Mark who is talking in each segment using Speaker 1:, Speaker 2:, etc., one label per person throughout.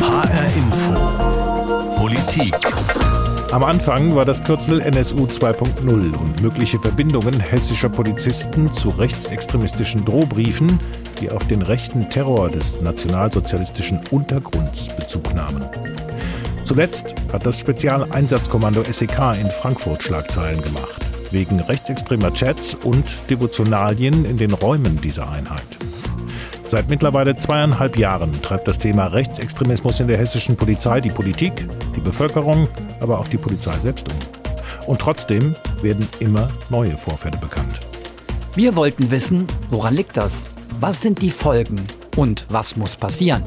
Speaker 1: HR Info. Politik.
Speaker 2: Am Anfang war das Kürzel NSU 2.0 und mögliche Verbindungen hessischer Polizisten zu rechtsextremistischen Drohbriefen, die auf den rechten Terror des nationalsozialistischen Untergrunds Bezug nahmen. Zuletzt hat das Spezialeinsatzkommando SEK in Frankfurt Schlagzeilen gemacht, wegen rechtsextremer Chats und Devotionalien in den Räumen dieser Einheit. Seit mittlerweile zweieinhalb Jahren treibt das Thema Rechtsextremismus in der hessischen Polizei die Politik, die Bevölkerung, aber auch die Polizei selbst um. Und trotzdem werden immer neue Vorfälle bekannt.
Speaker 3: Wir wollten wissen, woran liegt das? Was sind die Folgen? Und was muss passieren?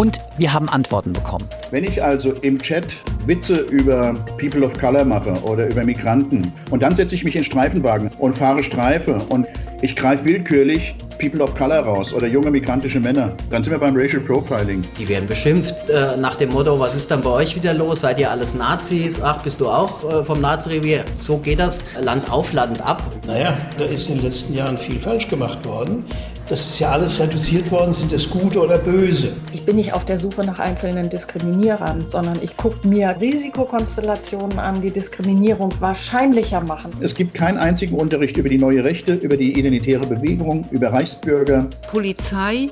Speaker 3: Und wir haben Antworten bekommen.
Speaker 4: Wenn ich also im Chat Witze über People of Color mache oder über Migranten und dann setze ich mich in Streifenwagen und fahre Streife und ich greife willkürlich People of Color raus oder junge migrantische Männer. Dann sind wir beim Racial Profiling.
Speaker 5: Die werden beschimpft äh, nach dem Motto, was ist dann bei euch wieder los? Seid ihr alles Nazis? Ach, bist du auch äh, vom Nazirevier? So geht das Land auf, Land ab.
Speaker 6: Naja, da ist in den letzten Jahren viel falsch gemacht worden. Das ist ja alles reduziert worden, sind das Gute oder Böse?
Speaker 7: Ich bin nicht auf der Suche nach einzelnen Diskriminierern, sondern ich gucke mir Risikokonstellationen an, die Diskriminierung wahrscheinlicher machen.
Speaker 4: Es gibt keinen einzigen Unterricht über die neue Rechte, über die identitäre Bewegung, über Reichsbürger.
Speaker 8: Polizei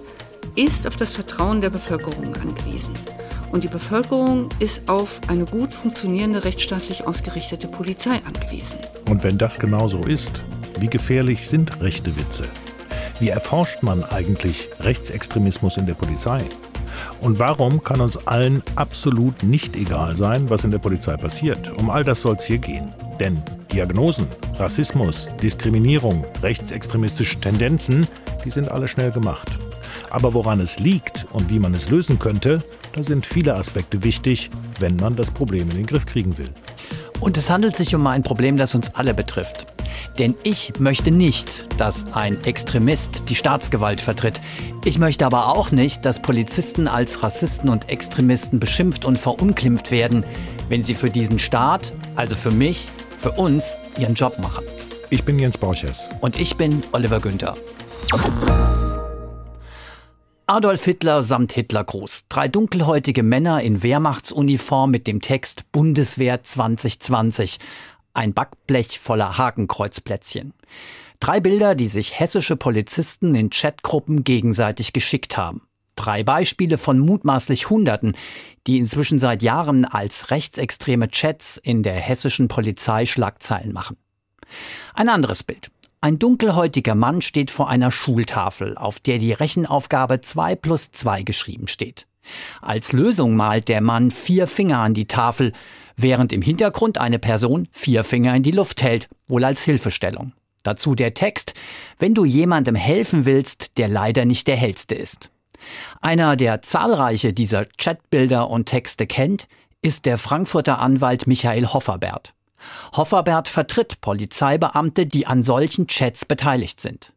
Speaker 8: ist auf das Vertrauen der Bevölkerung angewiesen. Und die Bevölkerung ist auf eine gut funktionierende, rechtsstaatlich ausgerichtete Polizei angewiesen.
Speaker 2: Und wenn das genau so ist, wie gefährlich sind rechte Witze? Wie erforscht man eigentlich Rechtsextremismus in der Polizei? Und warum kann uns allen absolut nicht egal sein, was in der Polizei passiert? Um all das soll es hier gehen. Denn Diagnosen, Rassismus, Diskriminierung, rechtsextremistische Tendenzen, die sind alle schnell gemacht. Aber woran es liegt und wie man es lösen könnte, da sind viele Aspekte wichtig, wenn man das Problem in den Griff kriegen will.
Speaker 3: Und es handelt sich um ein Problem, das uns alle betrifft. Denn ich möchte nicht, dass ein Extremist die Staatsgewalt vertritt. Ich möchte aber auch nicht, dass Polizisten als Rassisten und Extremisten beschimpft und verunglimpft werden, wenn sie für diesen Staat, also für mich, für uns, ihren Job machen.
Speaker 2: Ich bin Jens Borchers.
Speaker 3: Und ich bin Oliver Günther. Adolf Hitler samt Hitlergruß. Drei dunkelhäutige Männer in Wehrmachtsuniform mit dem Text Bundeswehr 2020 ein Backblech voller Hakenkreuzplätzchen. Drei Bilder, die sich hessische Polizisten in Chatgruppen gegenseitig geschickt haben. Drei Beispiele von mutmaßlich Hunderten, die inzwischen seit Jahren als rechtsextreme Chats in der hessischen Polizei Schlagzeilen machen. Ein anderes Bild. Ein dunkelhäutiger Mann steht vor einer Schultafel, auf der die Rechenaufgabe 2 plus 2 geschrieben steht. Als Lösung malt der Mann vier Finger an die Tafel, während im Hintergrund eine Person vier Finger in die Luft hält, wohl als Hilfestellung. Dazu der Text, wenn du jemandem helfen willst, der leider nicht der hellste ist. Einer, der zahlreiche dieser Chatbilder und Texte kennt, ist der Frankfurter Anwalt Michael Hofferbert. Hofferbert vertritt Polizeibeamte, die an solchen Chats beteiligt sind.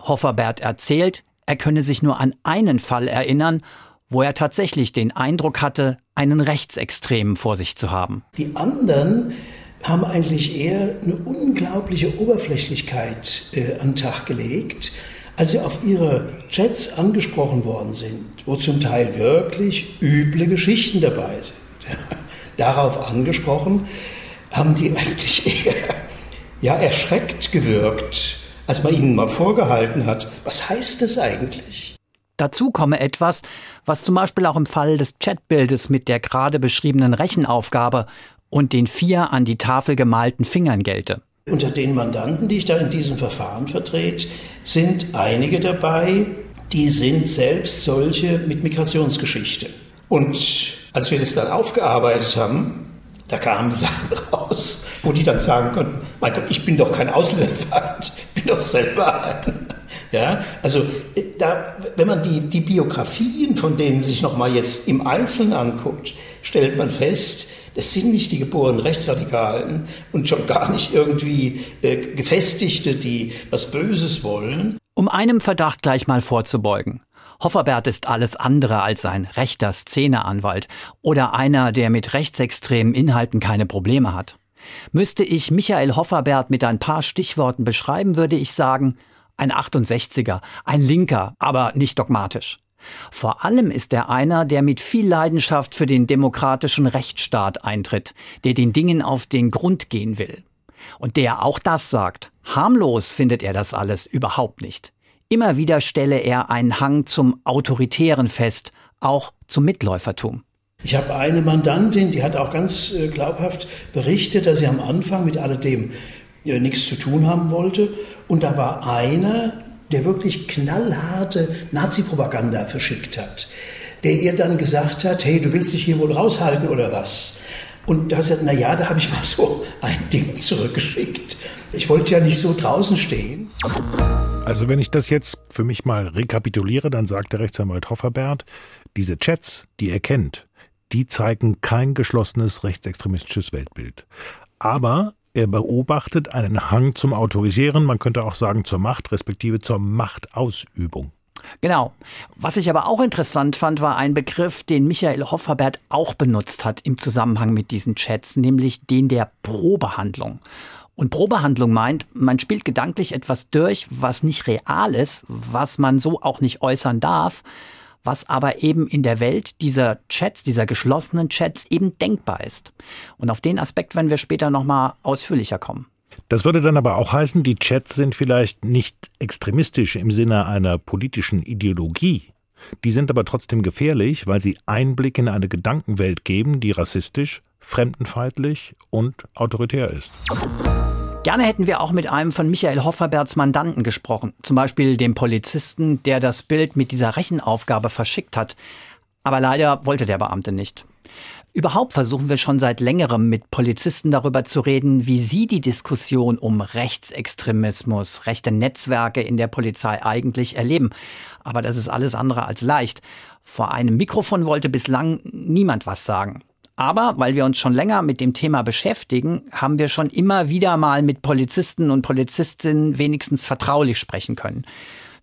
Speaker 3: Hofferbert erzählt, er könne sich nur an einen Fall erinnern, wo er tatsächlich den Eindruck hatte, einen Rechtsextremen vor sich zu haben.
Speaker 6: Die anderen haben eigentlich eher eine unglaubliche Oberflächlichkeit äh, an den Tag gelegt, als sie auf ihre Chats angesprochen worden sind, wo zum Teil wirklich üble Geschichten dabei sind. Darauf angesprochen haben die eigentlich eher ja, erschreckt gewirkt, als man ihnen mal vorgehalten hat, was heißt das eigentlich?
Speaker 3: Dazu komme etwas, was zum Beispiel auch im Fall des Chatbildes mit der gerade beschriebenen Rechenaufgabe und den vier an die Tafel gemalten Fingern gelte.
Speaker 6: Unter den Mandanten, die ich da in diesem Verfahren vertrete, sind einige dabei, die sind selbst solche mit Migrationsgeschichte. Und als wir das dann aufgearbeitet haben, da kamen Sachen raus, wo die dann sagen konnten, mein Gott, ich bin doch kein Ausländerfeind, ich bin doch selber ein. Ja, also äh, da, wenn man die, die Biografien von denen sich nochmal jetzt im Einzelnen anguckt, stellt man fest, das sind nicht die geborenen Rechtsradikalen und schon gar nicht irgendwie äh, Gefestigte, die was Böses wollen.
Speaker 3: Um einem Verdacht gleich mal vorzubeugen. Hofferbert ist alles andere als ein rechter Szeneanwalt oder einer, der mit rechtsextremen Inhalten keine Probleme hat. Müsste ich Michael Hofferbert mit ein paar Stichworten beschreiben, würde ich sagen, ein 68er, ein Linker, aber nicht dogmatisch. Vor allem ist er einer, der mit viel Leidenschaft für den demokratischen Rechtsstaat eintritt, der den Dingen auf den Grund gehen will. Und der auch das sagt. Harmlos findet er das alles überhaupt nicht. Immer wieder stelle er einen Hang zum Autoritären fest, auch zum Mitläufertum.
Speaker 6: Ich habe eine Mandantin, die hat auch ganz äh, glaubhaft berichtet, dass sie am Anfang mit alledem nichts zu tun haben wollte. Und da war einer, der wirklich knallharte Nazi-Propaganda verschickt hat, der ihr dann gesagt hat, hey, du willst dich hier wohl raushalten oder was? Und da sagt, na ja, da habe ich mal so ein Ding zurückgeschickt. Ich wollte ja nicht so draußen stehen.
Speaker 2: Also wenn ich das jetzt für mich mal rekapituliere, dann sagt der Rechtsanwalt Hofferbert, diese Chats, die er kennt, die zeigen kein geschlossenes rechtsextremistisches Weltbild. Aber er beobachtet einen Hang zum Autorisieren, man könnte auch sagen zur Macht, respektive zur Machtausübung.
Speaker 3: Genau. Was ich aber auch interessant fand, war ein Begriff, den Michael Hofferbert auch benutzt hat im Zusammenhang mit diesen Chats, nämlich den der Probehandlung. Und Probehandlung meint, man spielt gedanklich etwas durch, was nicht real ist, was man so auch nicht äußern darf, was aber eben in der Welt dieser Chats, dieser geschlossenen Chats eben denkbar ist. Und auf den Aspekt werden wir später nochmal ausführlicher kommen.
Speaker 2: Das würde dann aber auch heißen, die Chats sind vielleicht nicht extremistisch im Sinne einer politischen Ideologie. Die sind aber trotzdem gefährlich, weil sie Einblick in eine Gedankenwelt geben, die rassistisch, fremdenfeindlich und autoritär ist.
Speaker 3: Gerne hätten wir auch mit einem von Michael Hofferberts Mandanten gesprochen, zum Beispiel dem Polizisten, der das Bild mit dieser Rechenaufgabe verschickt hat. Aber leider wollte der Beamte nicht. Überhaupt versuchen wir schon seit längerem mit Polizisten darüber zu reden, wie sie die Diskussion um Rechtsextremismus, rechte Netzwerke in der Polizei eigentlich erleben. Aber das ist alles andere als leicht. Vor einem Mikrofon wollte bislang niemand was sagen. Aber weil wir uns schon länger mit dem Thema beschäftigen, haben wir schon immer wieder mal mit Polizisten und Polizistinnen wenigstens vertraulich sprechen können.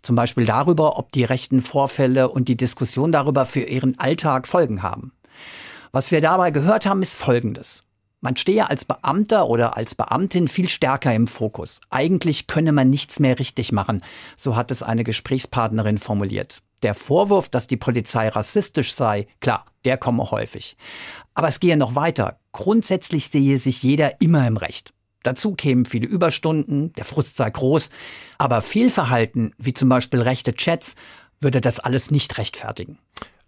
Speaker 3: Zum Beispiel darüber, ob die rechten Vorfälle und die Diskussion darüber für ihren Alltag Folgen haben. Was wir dabei gehört haben, ist Folgendes. Man stehe als Beamter oder als Beamtin viel stärker im Fokus. Eigentlich könne man nichts mehr richtig machen, so hat es eine Gesprächspartnerin formuliert. Der Vorwurf, dass die Polizei rassistisch sei, klar, der komme häufig. Aber es gehe noch weiter. Grundsätzlich sehe sich jeder immer im Recht. Dazu kämen viele Überstunden, der Frust sei groß, aber Fehlverhalten, wie zum Beispiel rechte Chats, würde das alles nicht rechtfertigen.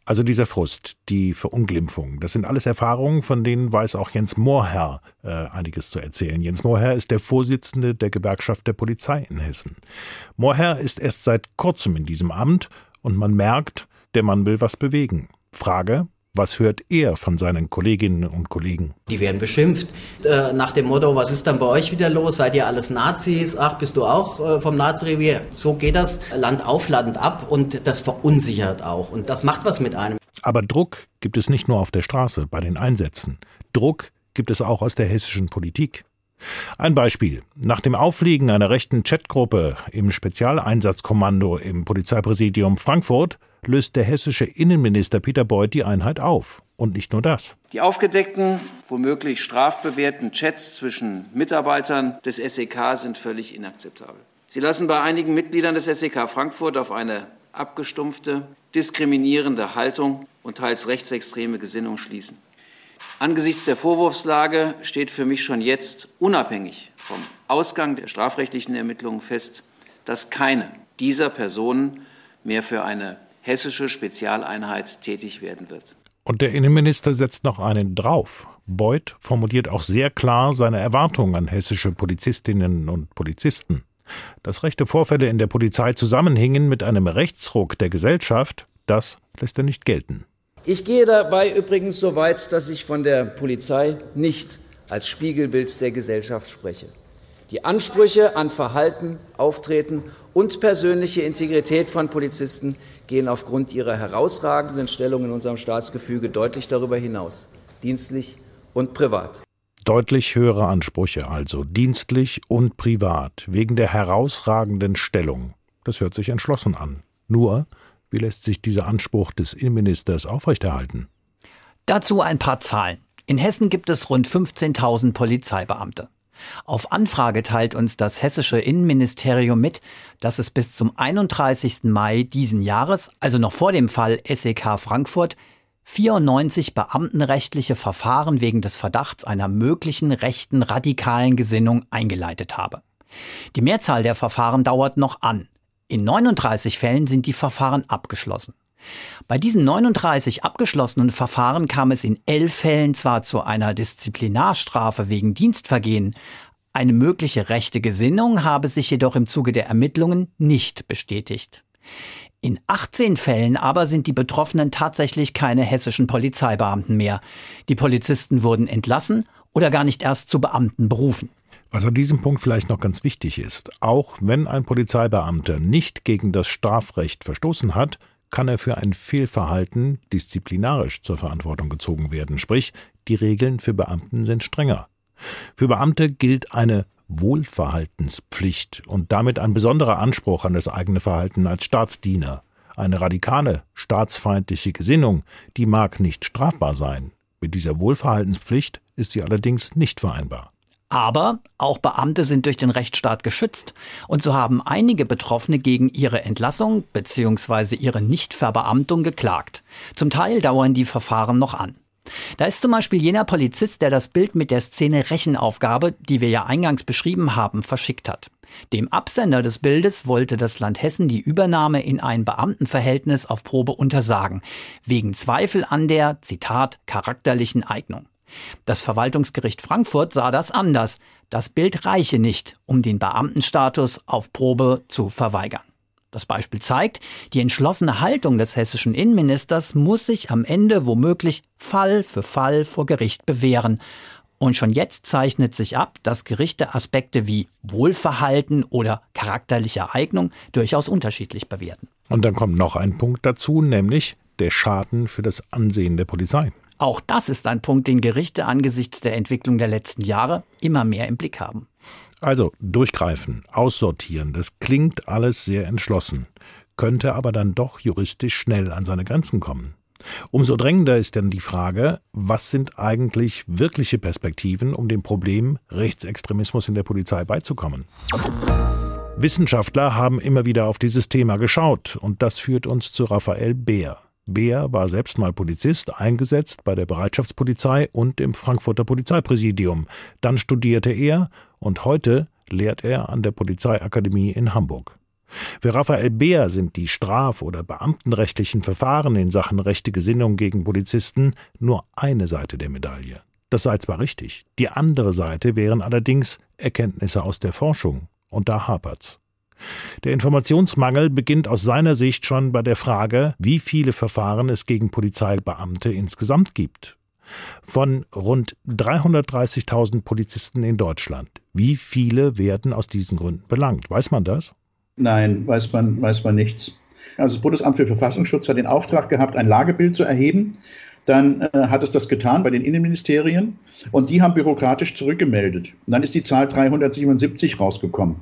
Speaker 2: Also dieser Frust, die Verunglimpfung, das sind alles Erfahrungen, von denen weiß auch Jens Mohrherr äh, einiges zu erzählen. Jens Mohrherr ist der Vorsitzende der Gewerkschaft der Polizei in Hessen. Mohrherr ist erst seit kurzem in diesem Amt und man merkt, der Mann will was bewegen. Frage, was hört er von seinen Kolleginnen und Kollegen?
Speaker 5: Die werden beschimpft. Äh, nach dem Motto, was ist dann bei euch wieder los? Seid ihr alles Nazis? Ach, bist du auch äh, vom Nazirevier? So geht das Land auf, Land ab und das verunsichert auch. Und das macht was mit einem.
Speaker 2: Aber Druck gibt es nicht nur auf der Straße bei den Einsätzen. Druck gibt es auch aus der hessischen Politik. Ein Beispiel. Nach dem Auffliegen einer rechten Chatgruppe im Spezialeinsatzkommando im Polizeipräsidium Frankfurt löst der hessische Innenminister Peter Beuth die Einheit auf. Und nicht nur das.
Speaker 9: Die aufgedeckten, womöglich strafbewährten Chats zwischen Mitarbeitern des SEK sind völlig inakzeptabel. Sie lassen bei einigen Mitgliedern des SEK Frankfurt auf eine abgestumpfte, diskriminierende Haltung und teils rechtsextreme Gesinnung schließen. Angesichts der Vorwurfslage steht für mich schon jetzt unabhängig vom Ausgang der strafrechtlichen Ermittlungen fest, dass keine dieser Personen mehr für eine hessische Spezialeinheit tätig werden wird.
Speaker 2: Und der Innenminister setzt noch einen drauf. Beuth formuliert auch sehr klar seine Erwartungen an hessische Polizistinnen und Polizisten. Dass rechte Vorfälle in der Polizei zusammenhingen mit einem Rechtsruck der Gesellschaft, das lässt er nicht gelten.
Speaker 9: Ich gehe dabei übrigens so weit, dass ich von der Polizei nicht als Spiegelbild der Gesellschaft spreche. Die Ansprüche an Verhalten, Auftreten und persönliche Integrität von Polizisten gehen aufgrund ihrer herausragenden Stellung in unserem Staatsgefüge deutlich darüber hinaus, dienstlich und privat.
Speaker 2: Deutlich höhere Ansprüche also, dienstlich und privat, wegen der herausragenden Stellung. Das hört sich entschlossen an. Nur, wie lässt sich dieser Anspruch des Innenministers aufrechterhalten?
Speaker 3: Dazu ein paar Zahlen. In Hessen gibt es rund 15.000 Polizeibeamte. Auf Anfrage teilt uns das hessische Innenministerium mit, dass es bis zum 31. Mai diesen Jahres, also noch vor dem Fall SEK Frankfurt, 94 beamtenrechtliche Verfahren wegen des Verdachts einer möglichen rechten radikalen Gesinnung eingeleitet habe. Die Mehrzahl der Verfahren dauert noch an. In 39 Fällen sind die Verfahren abgeschlossen. Bei diesen 39 abgeschlossenen Verfahren kam es in elf Fällen zwar zu einer Disziplinarstrafe wegen Dienstvergehen, eine mögliche rechte Gesinnung habe sich jedoch im Zuge der Ermittlungen nicht bestätigt. In 18 Fällen aber sind die Betroffenen tatsächlich keine hessischen Polizeibeamten mehr. Die Polizisten wurden entlassen oder gar nicht erst zu Beamten berufen.
Speaker 2: Was an diesem Punkt vielleicht noch ganz wichtig ist, auch wenn ein Polizeibeamter nicht gegen das Strafrecht verstoßen hat, kann er für ein Fehlverhalten disziplinarisch zur Verantwortung gezogen werden, sprich die Regeln für Beamten sind strenger. Für Beamte gilt eine Wohlverhaltenspflicht und damit ein besonderer Anspruch an das eigene Verhalten als Staatsdiener. Eine radikale, staatsfeindliche Gesinnung, die mag nicht strafbar sein. Mit dieser Wohlverhaltenspflicht ist sie allerdings nicht vereinbar.
Speaker 3: Aber auch Beamte sind durch den Rechtsstaat geschützt. Und so haben einige Betroffene gegen ihre Entlassung bzw. ihre Nichtverbeamtung geklagt. Zum Teil dauern die Verfahren noch an. Da ist zum Beispiel jener Polizist, der das Bild mit der Szene Rechenaufgabe, die wir ja eingangs beschrieben haben, verschickt hat. Dem Absender des Bildes wollte das Land Hessen die Übernahme in ein Beamtenverhältnis auf Probe untersagen, wegen Zweifel an der, Zitat, charakterlichen Eignung. Das Verwaltungsgericht Frankfurt sah das anders. Das Bild reiche nicht, um den Beamtenstatus auf Probe zu verweigern. Das Beispiel zeigt, die entschlossene Haltung des hessischen Innenministers muss sich am Ende womöglich Fall für Fall vor Gericht bewähren. Und schon jetzt zeichnet sich ab, dass Gerichte Aspekte wie Wohlverhalten oder charakterliche Eignung durchaus unterschiedlich bewerten.
Speaker 2: Und dann kommt noch ein Punkt dazu, nämlich der Schaden für das Ansehen der Polizei.
Speaker 3: Auch das ist ein Punkt, den Gerichte angesichts der Entwicklung der letzten Jahre immer mehr im Blick haben.
Speaker 2: Also durchgreifen, aussortieren, das klingt alles sehr entschlossen, könnte aber dann doch juristisch schnell an seine Grenzen kommen. Umso drängender ist dann die Frage, was sind eigentlich wirkliche Perspektiven, um dem Problem Rechtsextremismus in der Polizei beizukommen? Wissenschaftler haben immer wieder auf dieses Thema geschaut und das führt uns zu Raphael Beer. Beer war selbst mal Polizist, eingesetzt bei der Bereitschaftspolizei und im Frankfurter Polizeipräsidium. Dann studierte er und heute lehrt er an der Polizeiakademie in Hamburg. Für Raphael Beer sind die straf- oder beamtenrechtlichen Verfahren in Sachen rechte Gesinnung gegen Polizisten nur eine Seite der Medaille. Das sei zwar richtig, die andere Seite wären allerdings Erkenntnisse aus der Forschung, und da hapert's. Der Informationsmangel beginnt aus seiner Sicht schon bei der Frage, wie viele Verfahren es gegen Polizeibeamte insgesamt gibt. Von rund 330.000 Polizisten in Deutschland, wie viele werden aus diesen Gründen belangt? Weiß man das?
Speaker 4: Nein, weiß man, weiß man nichts. Also das Bundesamt für Verfassungsschutz hat den Auftrag gehabt, ein Lagebild zu erheben. Dann äh, hat es das getan bei den Innenministerien und die haben bürokratisch zurückgemeldet. Und dann ist die Zahl 377 rausgekommen.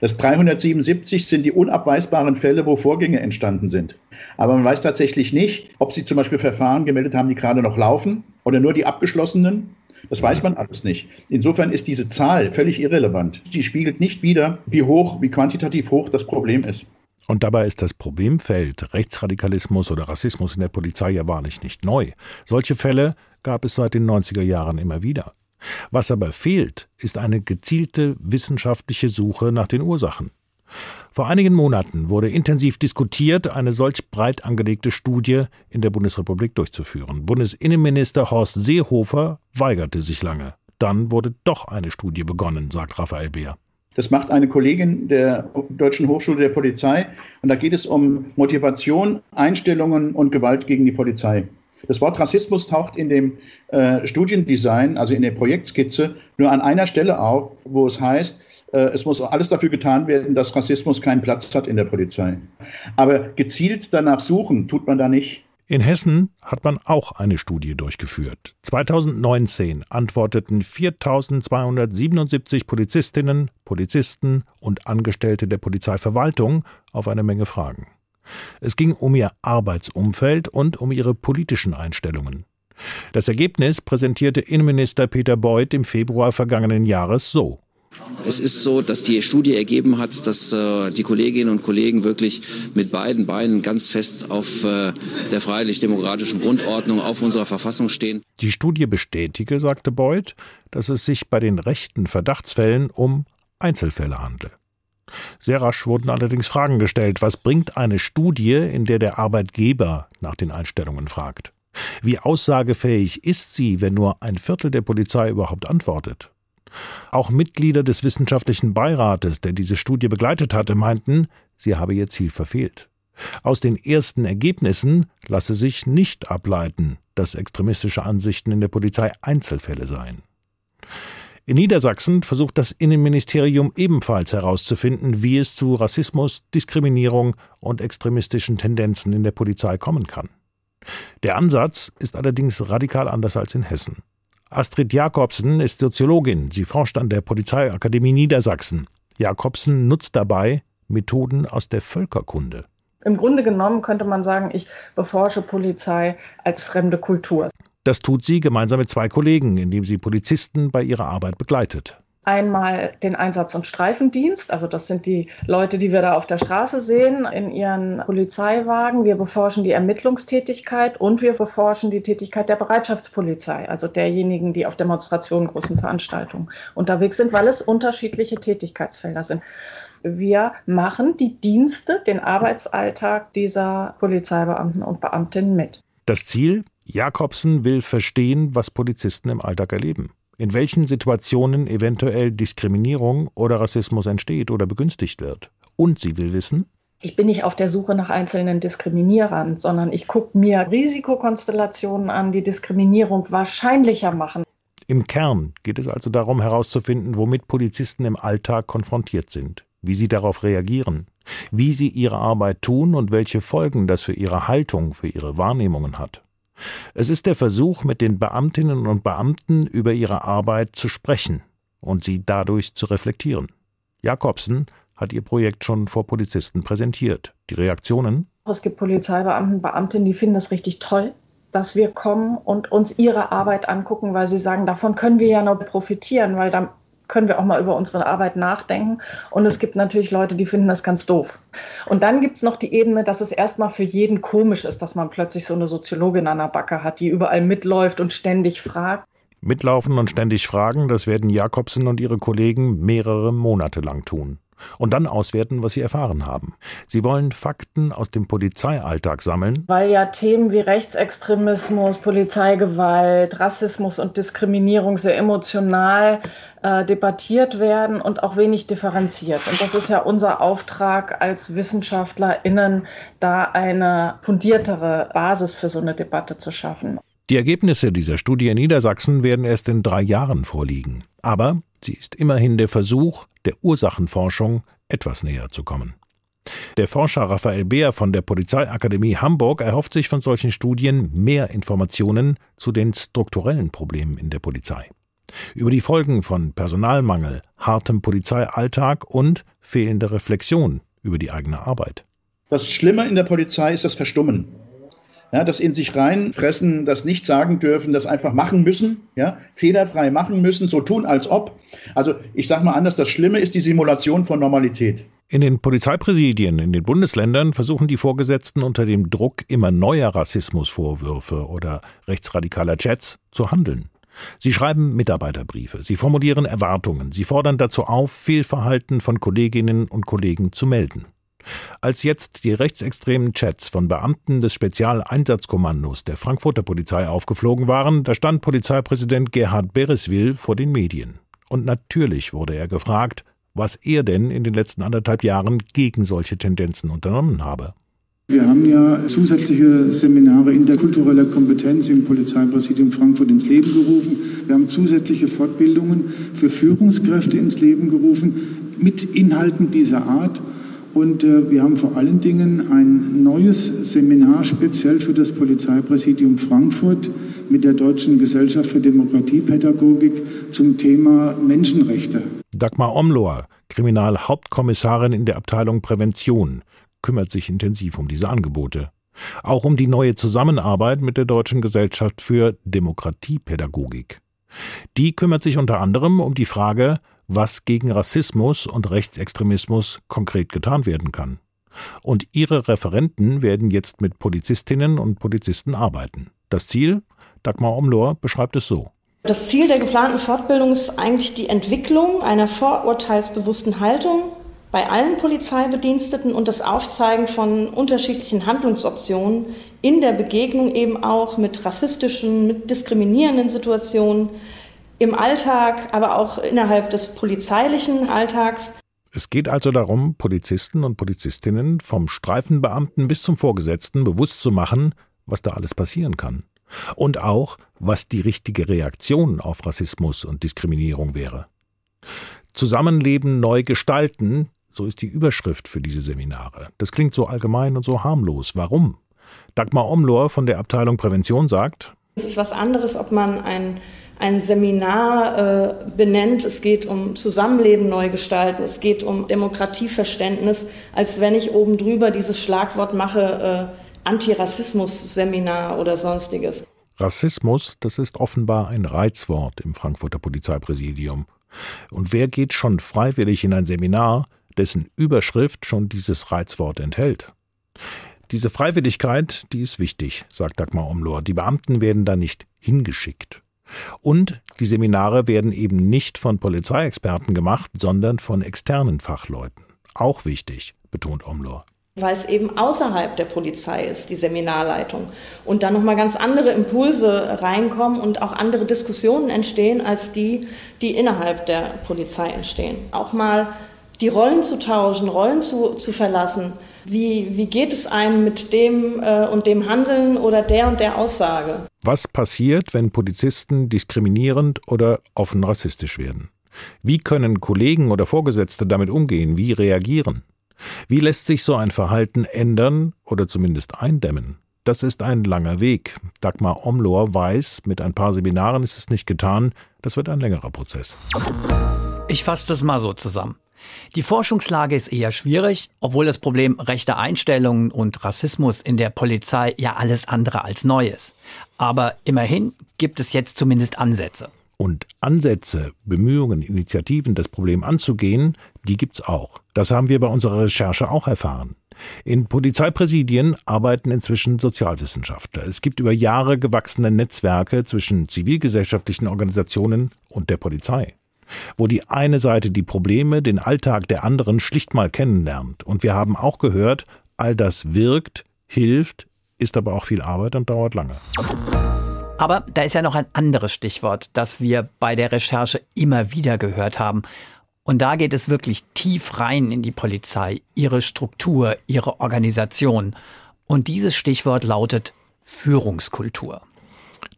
Speaker 4: Das 377 sind die unabweisbaren Fälle, wo Vorgänge entstanden sind. Aber man weiß tatsächlich nicht, ob sie zum Beispiel Verfahren gemeldet haben, die gerade noch laufen oder nur die abgeschlossenen. Das weiß man alles nicht. Insofern ist diese Zahl völlig irrelevant. Sie spiegelt nicht wider, wie hoch, wie quantitativ hoch das Problem ist.
Speaker 2: Und dabei ist das Problemfeld Rechtsradikalismus oder Rassismus in der Polizei ja wahrlich nicht neu. Solche Fälle gab es seit den 90er Jahren immer wieder. Was aber fehlt, ist eine gezielte wissenschaftliche Suche nach den Ursachen. Vor einigen Monaten wurde intensiv diskutiert, eine solch breit angelegte Studie in der Bundesrepublik durchzuführen. Bundesinnenminister Horst Seehofer weigerte sich lange. Dann wurde doch eine Studie begonnen, sagt Raphael Beer.
Speaker 4: Das macht eine Kollegin der Deutschen Hochschule der Polizei. Und da geht es um Motivation, Einstellungen und Gewalt gegen die Polizei. Das Wort Rassismus taucht in dem äh, Studiendesign, also in der Projektskizze, nur an einer Stelle auf, wo es heißt, äh, es muss alles dafür getan werden, dass Rassismus keinen Platz hat in der Polizei. Aber gezielt danach suchen tut man da nicht.
Speaker 2: In Hessen hat man auch eine Studie durchgeführt. 2019 antworteten 4277 Polizistinnen, Polizisten und Angestellte der Polizeiverwaltung auf eine Menge Fragen. Es ging um ihr Arbeitsumfeld und um ihre politischen Einstellungen. Das Ergebnis präsentierte Innenminister Peter Beuth im Februar vergangenen Jahres so.
Speaker 10: Es ist so, dass die Studie ergeben hat, dass äh, die Kolleginnen und Kollegen wirklich mit beiden Beinen ganz fest auf äh, der freiheitlich-demokratischen Grundordnung, auf unserer Verfassung stehen.
Speaker 2: Die Studie bestätige, sagte Beuth, dass es sich bei den rechten Verdachtsfällen um Einzelfälle handle. Sehr rasch wurden allerdings Fragen gestellt. Was bringt eine Studie, in der der Arbeitgeber nach den Einstellungen fragt? Wie aussagefähig ist sie, wenn nur ein Viertel der Polizei überhaupt antwortet? Auch Mitglieder des wissenschaftlichen Beirates, der diese Studie begleitet hatte, meinten, sie habe ihr Ziel verfehlt. Aus den ersten Ergebnissen lasse sich nicht ableiten, dass extremistische Ansichten in der Polizei Einzelfälle seien. In Niedersachsen versucht das Innenministerium ebenfalls herauszufinden, wie es zu Rassismus, Diskriminierung und extremistischen Tendenzen in der Polizei kommen kann. Der Ansatz ist allerdings radikal anders als in Hessen. Astrid Jakobsen ist Soziologin. Sie forscht an der Polizeiakademie Niedersachsen. Jakobsen nutzt dabei Methoden aus der Völkerkunde.
Speaker 7: Im Grunde genommen könnte man sagen, ich beforsche Polizei als fremde Kultur.
Speaker 2: Das tut sie gemeinsam mit zwei Kollegen, indem sie Polizisten bei ihrer Arbeit begleitet.
Speaker 7: Einmal den Einsatz- und Streifendienst, also das sind die Leute, die wir da auf der Straße sehen, in ihren Polizeiwagen. Wir beforschen die Ermittlungstätigkeit und wir beforschen die Tätigkeit der Bereitschaftspolizei, also derjenigen, die auf Demonstrationen, großen Veranstaltungen unterwegs sind, weil es unterschiedliche Tätigkeitsfelder sind. Wir machen die Dienste, den Arbeitsalltag dieser Polizeibeamten und Beamtinnen mit.
Speaker 2: Das Ziel, Jakobsen will verstehen, was Polizisten im Alltag erleben. In welchen Situationen eventuell Diskriminierung oder Rassismus entsteht oder begünstigt wird. Und sie will wissen,
Speaker 7: ich bin nicht auf der Suche nach einzelnen Diskriminierern, sondern ich gucke mir Risikokonstellationen an, die Diskriminierung wahrscheinlicher machen.
Speaker 2: Im Kern geht es also darum herauszufinden, womit Polizisten im Alltag konfrontiert sind, wie sie darauf reagieren, wie sie ihre Arbeit tun und welche Folgen das für ihre Haltung, für ihre Wahrnehmungen hat. Es ist der Versuch, mit den Beamtinnen und Beamten über ihre Arbeit zu sprechen und sie dadurch zu reflektieren. Jakobsen hat ihr Projekt schon vor Polizisten präsentiert. Die Reaktionen?
Speaker 7: Es gibt Polizeibeamten, Beamtinnen, die finden das richtig toll, dass wir kommen und uns ihre Arbeit angucken, weil sie sagen, davon können wir ja noch profitieren, weil dann können wir auch mal über unsere Arbeit nachdenken. Und es gibt natürlich Leute, die finden das ganz doof. Und dann gibt es noch die Ebene, dass es erstmal für jeden komisch ist, dass man plötzlich so eine Soziologin an der Backe hat, die überall mitläuft und ständig fragt.
Speaker 2: Mitlaufen und ständig fragen, das werden Jakobsen und ihre Kollegen mehrere Monate lang tun und dann auswerten, was sie erfahren haben. Sie wollen Fakten aus dem Polizeialltag sammeln.
Speaker 7: Weil ja Themen wie Rechtsextremismus, Polizeigewalt, Rassismus und Diskriminierung sehr emotional äh, debattiert werden und auch wenig differenziert. Und das ist ja unser Auftrag als WissenschaftlerInnen, da eine fundiertere Basis für so eine Debatte zu schaffen.
Speaker 2: Die Ergebnisse dieser Studie in Niedersachsen werden erst in drei Jahren vorliegen. Aber sie ist immerhin der Versuch, der Ursachenforschung etwas näher zu kommen. Der Forscher Raphael Beer von der Polizeiakademie Hamburg erhofft sich von solchen Studien mehr Informationen zu den strukturellen Problemen in der Polizei. Über die Folgen von Personalmangel, hartem Polizeialltag und fehlende Reflexion über die eigene Arbeit.
Speaker 4: Das Schlimme in der Polizei ist das Verstummen ja, das in sich reinfressen, das nicht sagen dürfen, das einfach machen müssen, ja, fehlerfrei machen müssen, so tun als ob. Also ich sage mal anders, das Schlimme ist die Simulation von Normalität.
Speaker 2: In den Polizeipräsidien in den Bundesländern versuchen die Vorgesetzten unter dem Druck immer neuer Rassismusvorwürfe oder rechtsradikaler Chats zu handeln. Sie schreiben Mitarbeiterbriefe, sie formulieren Erwartungen, sie fordern dazu auf, Fehlverhalten von Kolleginnen und Kollegen zu melden. Als jetzt die rechtsextremen Chats von Beamten des Spezialeinsatzkommandos der Frankfurter Polizei aufgeflogen waren, da stand Polizeipräsident Gerhard Bereswil vor den Medien. Und natürlich wurde er gefragt, was er denn in den letzten anderthalb Jahren gegen solche Tendenzen unternommen habe.
Speaker 11: Wir haben ja zusätzliche Seminare interkultureller Kompetenz im Polizeipräsidium Frankfurt ins Leben gerufen. Wir haben zusätzliche Fortbildungen für Führungskräfte ins Leben gerufen mit Inhalten dieser Art. Und äh, wir haben vor allen Dingen ein neues Seminar speziell für das Polizeipräsidium Frankfurt mit der Deutschen Gesellschaft für Demokratiepädagogik zum Thema Menschenrechte.
Speaker 2: Dagmar Omlohr, Kriminalhauptkommissarin in der Abteilung Prävention, kümmert sich intensiv um diese Angebote. Auch um die neue Zusammenarbeit mit der Deutschen Gesellschaft für Demokratiepädagogik. Die kümmert sich unter anderem um die Frage, was gegen Rassismus und Rechtsextremismus konkret getan werden kann. Und ihre Referenten werden jetzt mit Polizistinnen und Polizisten arbeiten. Das Ziel? Dagmar Omlor beschreibt es so.
Speaker 12: Das Ziel der geplanten Fortbildung ist eigentlich die Entwicklung einer vorurteilsbewussten Haltung bei allen Polizeibediensteten und das Aufzeigen von unterschiedlichen Handlungsoptionen in der Begegnung eben auch mit rassistischen, mit diskriminierenden Situationen im Alltag, aber auch innerhalb des polizeilichen Alltags.
Speaker 2: Es geht also darum, Polizisten und Polizistinnen vom Streifenbeamten bis zum Vorgesetzten bewusst zu machen, was da alles passieren kann. Und auch, was die richtige Reaktion auf Rassismus und Diskriminierung wäre. Zusammenleben neu gestalten, so ist die Überschrift für diese Seminare. Das klingt so allgemein und so harmlos. Warum? Dagmar Omlor von der Abteilung Prävention sagt,
Speaker 12: es ist was anderes, ob man ein, ein Seminar äh, benennt, es geht um Zusammenleben neu gestalten, es geht um Demokratieverständnis, als wenn ich oben drüber dieses Schlagwort mache, äh, Antirassismus-Seminar oder sonstiges.
Speaker 2: Rassismus, das ist offenbar ein Reizwort im Frankfurter Polizeipräsidium. Und wer geht schon freiwillig in ein Seminar, dessen Überschrift schon dieses Reizwort enthält. Diese Freiwilligkeit, die ist wichtig, sagt Dagmar Omlor. Die Beamten werden da nicht hingeschickt. Und die Seminare werden eben nicht von Polizeiexperten gemacht, sondern von externen Fachleuten. Auch wichtig, betont Omlor
Speaker 12: weil es eben außerhalb der Polizei ist, die Seminarleitung. Und dann nochmal ganz andere Impulse reinkommen und auch andere Diskussionen entstehen als die, die innerhalb der Polizei entstehen. Auch mal die Rollen zu tauschen, Rollen zu, zu verlassen. Wie, wie geht es einem mit dem äh, und dem Handeln oder der und der Aussage?
Speaker 2: Was passiert, wenn Polizisten diskriminierend oder offen rassistisch werden? Wie können Kollegen oder Vorgesetzte damit umgehen? Wie reagieren? Wie lässt sich so ein Verhalten ändern oder zumindest eindämmen? Das ist ein langer Weg. Dagmar Omlor weiß, mit ein paar Seminaren ist es nicht getan. Das wird ein längerer Prozess.
Speaker 3: Ich fasse das mal so zusammen. Die Forschungslage ist eher schwierig, obwohl das Problem rechter Einstellungen und Rassismus in der Polizei ja alles andere als neu ist. Aber immerhin gibt es jetzt zumindest Ansätze.
Speaker 2: Und Ansätze, Bemühungen, Initiativen, das Problem anzugehen, die gibt's auch. Das haben wir bei unserer Recherche auch erfahren. In Polizeipräsidien arbeiten inzwischen Sozialwissenschaftler. Es gibt über Jahre gewachsene Netzwerke zwischen zivilgesellschaftlichen Organisationen und der Polizei wo die eine Seite die Probleme, den Alltag der anderen schlicht mal kennenlernt. Und wir haben auch gehört, all das wirkt, hilft, ist aber auch viel Arbeit und dauert lange.
Speaker 3: Aber da ist ja noch ein anderes Stichwort, das wir bei der Recherche immer wieder gehört haben. Und da geht es wirklich tief rein in die Polizei, ihre Struktur, ihre Organisation. Und dieses Stichwort lautet Führungskultur.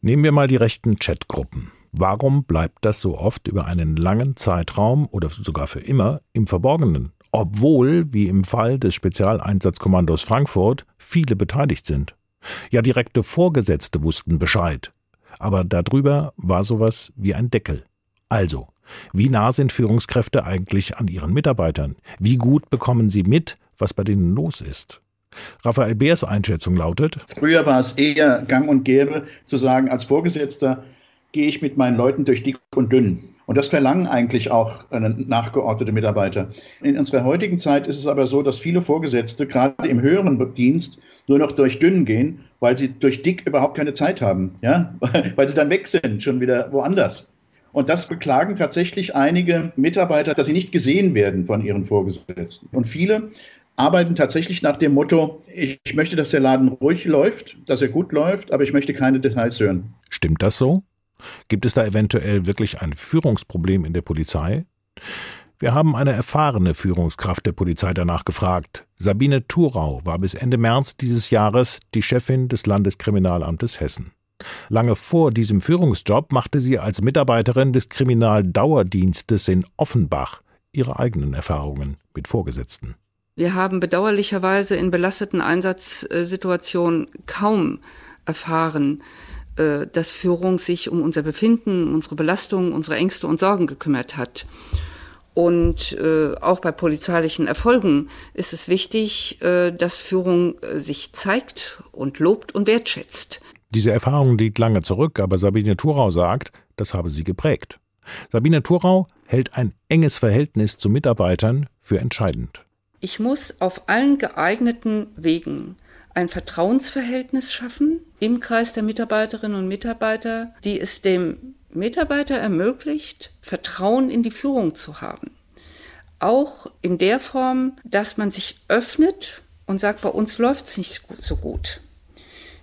Speaker 2: Nehmen wir mal die rechten Chatgruppen. Warum bleibt das so oft über einen langen Zeitraum oder sogar für immer im Verborgenen, obwohl, wie im Fall des Spezialeinsatzkommandos Frankfurt, viele beteiligt sind? Ja, direkte Vorgesetzte wussten Bescheid. Aber darüber war sowas wie ein Deckel. Also, wie nah sind Führungskräfte eigentlich an ihren Mitarbeitern? Wie gut bekommen sie mit, was bei denen los ist? Raphael Beers Einschätzung lautet:
Speaker 4: Früher war es eher gang und gäbe zu sagen, als Vorgesetzter, gehe ich mit meinen Leuten durch dick und dünn. Und das verlangen eigentlich auch nachgeordnete Mitarbeiter. In unserer heutigen Zeit ist es aber so, dass viele Vorgesetzte gerade im höheren Dienst nur noch durch dünn gehen, weil sie durch dick überhaupt keine Zeit haben, ja, weil sie dann weg sind, schon wieder woanders. Und das beklagen tatsächlich einige Mitarbeiter, dass sie nicht gesehen werden von ihren Vorgesetzten. Und viele arbeiten tatsächlich nach dem Motto, ich möchte, dass der Laden ruhig läuft, dass er gut läuft, aber ich möchte keine Details hören.
Speaker 2: Stimmt das so? Gibt es da eventuell wirklich ein Führungsproblem in der Polizei? Wir haben eine erfahrene Führungskraft der Polizei danach gefragt. Sabine Thurau war bis Ende März dieses Jahres die Chefin des Landeskriminalamtes Hessen. Lange vor diesem Führungsjob machte sie als Mitarbeiterin des Kriminaldauerdienstes in Offenbach ihre eigenen Erfahrungen mit Vorgesetzten.
Speaker 8: Wir haben bedauerlicherweise in belasteten Einsatzsituationen kaum erfahren, äh, dass Führung sich um unser Befinden, unsere Belastung, unsere Ängste und Sorgen gekümmert hat. Und äh, auch bei polizeilichen Erfolgen ist es wichtig, äh, dass Führung äh, sich zeigt und lobt und wertschätzt.
Speaker 2: Diese Erfahrung liegt lange zurück, aber Sabine Thurau sagt, das habe sie geprägt. Sabine Thurau hält ein enges Verhältnis zu Mitarbeitern für entscheidend.
Speaker 8: Ich muss auf allen geeigneten Wegen ein Vertrauensverhältnis schaffen im Kreis der Mitarbeiterinnen und Mitarbeiter, die es dem Mitarbeiter ermöglicht, Vertrauen in die Führung zu haben. Auch in der Form, dass man sich öffnet und sagt, bei uns läuft es nicht so gut.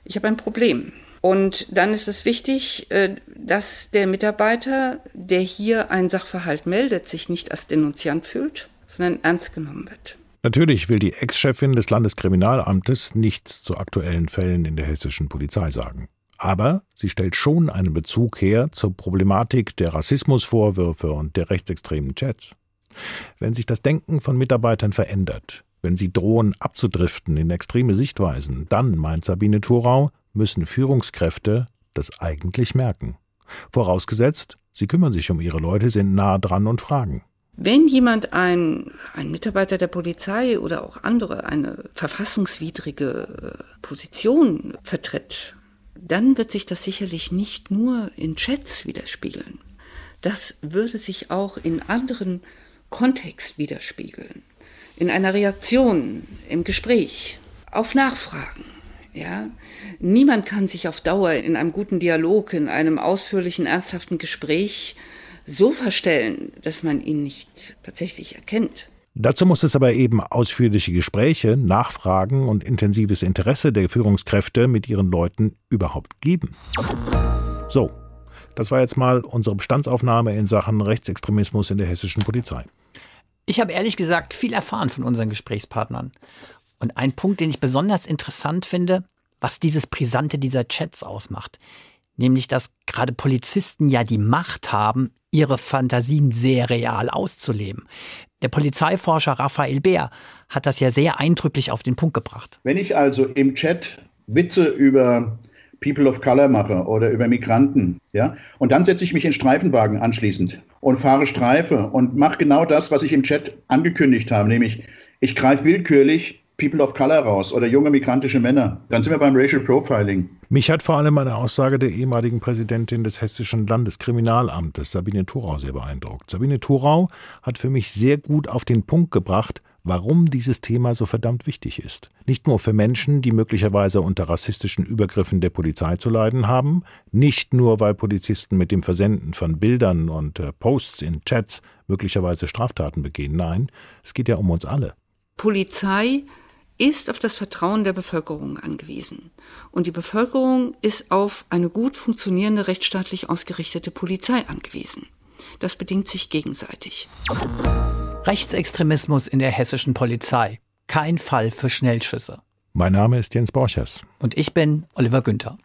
Speaker 8: Ich habe ein Problem. Und dann ist es wichtig, äh, dass der Mitarbeiter, der hier einen Sachverhalt meldet, sich nicht als Denunziant fühlt, sondern ernst genommen wird.
Speaker 2: Natürlich will die Ex-Chefin des Landeskriminalamtes nichts zu aktuellen Fällen in der hessischen Polizei sagen. Aber sie stellt schon einen Bezug her zur Problematik der Rassismusvorwürfe und der rechtsextremen Chats. Wenn sich das Denken von Mitarbeitern verändert, wenn sie drohen abzudriften in extreme Sichtweisen, dann, meint Sabine Thurau, müssen Führungskräfte das eigentlich merken. Vorausgesetzt, sie kümmern sich um ihre Leute, sind nah dran und fragen.
Speaker 8: Wenn jemand ein, ein Mitarbeiter der Polizei oder auch andere eine verfassungswidrige äh, Position vertritt, dann wird sich das sicherlich nicht nur in Chats widerspiegeln. Das würde sich auch in anderen Kontext widerspiegeln. In einer Reaktion, im Gespräch, auf Nachfragen. Ja, niemand kann sich auf Dauer in einem guten Dialog, in einem ausführlichen, ernsthaften Gespräch so verstellen, dass man ihn nicht tatsächlich erkennt.
Speaker 2: Dazu muss es aber eben ausführliche Gespräche, Nachfragen und intensives Interesse der Führungskräfte mit ihren Leuten überhaupt geben. So, das war jetzt mal unsere Bestandsaufnahme in Sachen Rechtsextremismus in der hessischen Polizei.
Speaker 3: Ich habe ehrlich gesagt viel erfahren von unseren Gesprächspartnern. Und ein Punkt, den ich besonders interessant finde, was dieses Brisante dieser Chats ausmacht. Nämlich, dass gerade Polizisten ja die Macht haben, ihre Fantasien sehr real auszuleben. Der Polizeiforscher Raphael Bär hat das ja sehr eindrücklich auf den Punkt gebracht.
Speaker 4: Wenn ich also im Chat Witze über People of Color mache oder über Migranten, ja, und dann setze ich mich in Streifenwagen anschließend und fahre Streife und mache genau das, was ich im Chat angekündigt habe, nämlich ich greife willkürlich People of Color raus oder junge migrantische Männer. Dann sind wir beim Racial Profiling.
Speaker 2: Mich hat vor allem eine Aussage der ehemaligen Präsidentin des Hessischen Landeskriminalamtes, Sabine Thurau, sehr beeindruckt. Sabine Thurau hat für mich sehr gut auf den Punkt gebracht, warum dieses Thema so verdammt wichtig ist. Nicht nur für Menschen, die möglicherweise unter rassistischen Übergriffen der Polizei zu leiden haben, nicht nur weil Polizisten mit dem Versenden von Bildern und äh, Posts in Chats möglicherweise Straftaten begehen. Nein, es geht ja um uns alle.
Speaker 8: Polizei ist auf das Vertrauen der Bevölkerung angewiesen. Und die Bevölkerung ist auf eine gut funktionierende, rechtsstaatlich ausgerichtete Polizei angewiesen. Das bedingt sich gegenseitig.
Speaker 3: Rechtsextremismus in der hessischen Polizei. Kein Fall für Schnellschüsse.
Speaker 2: Mein Name ist Jens Borchers.
Speaker 3: Und ich bin Oliver Günther.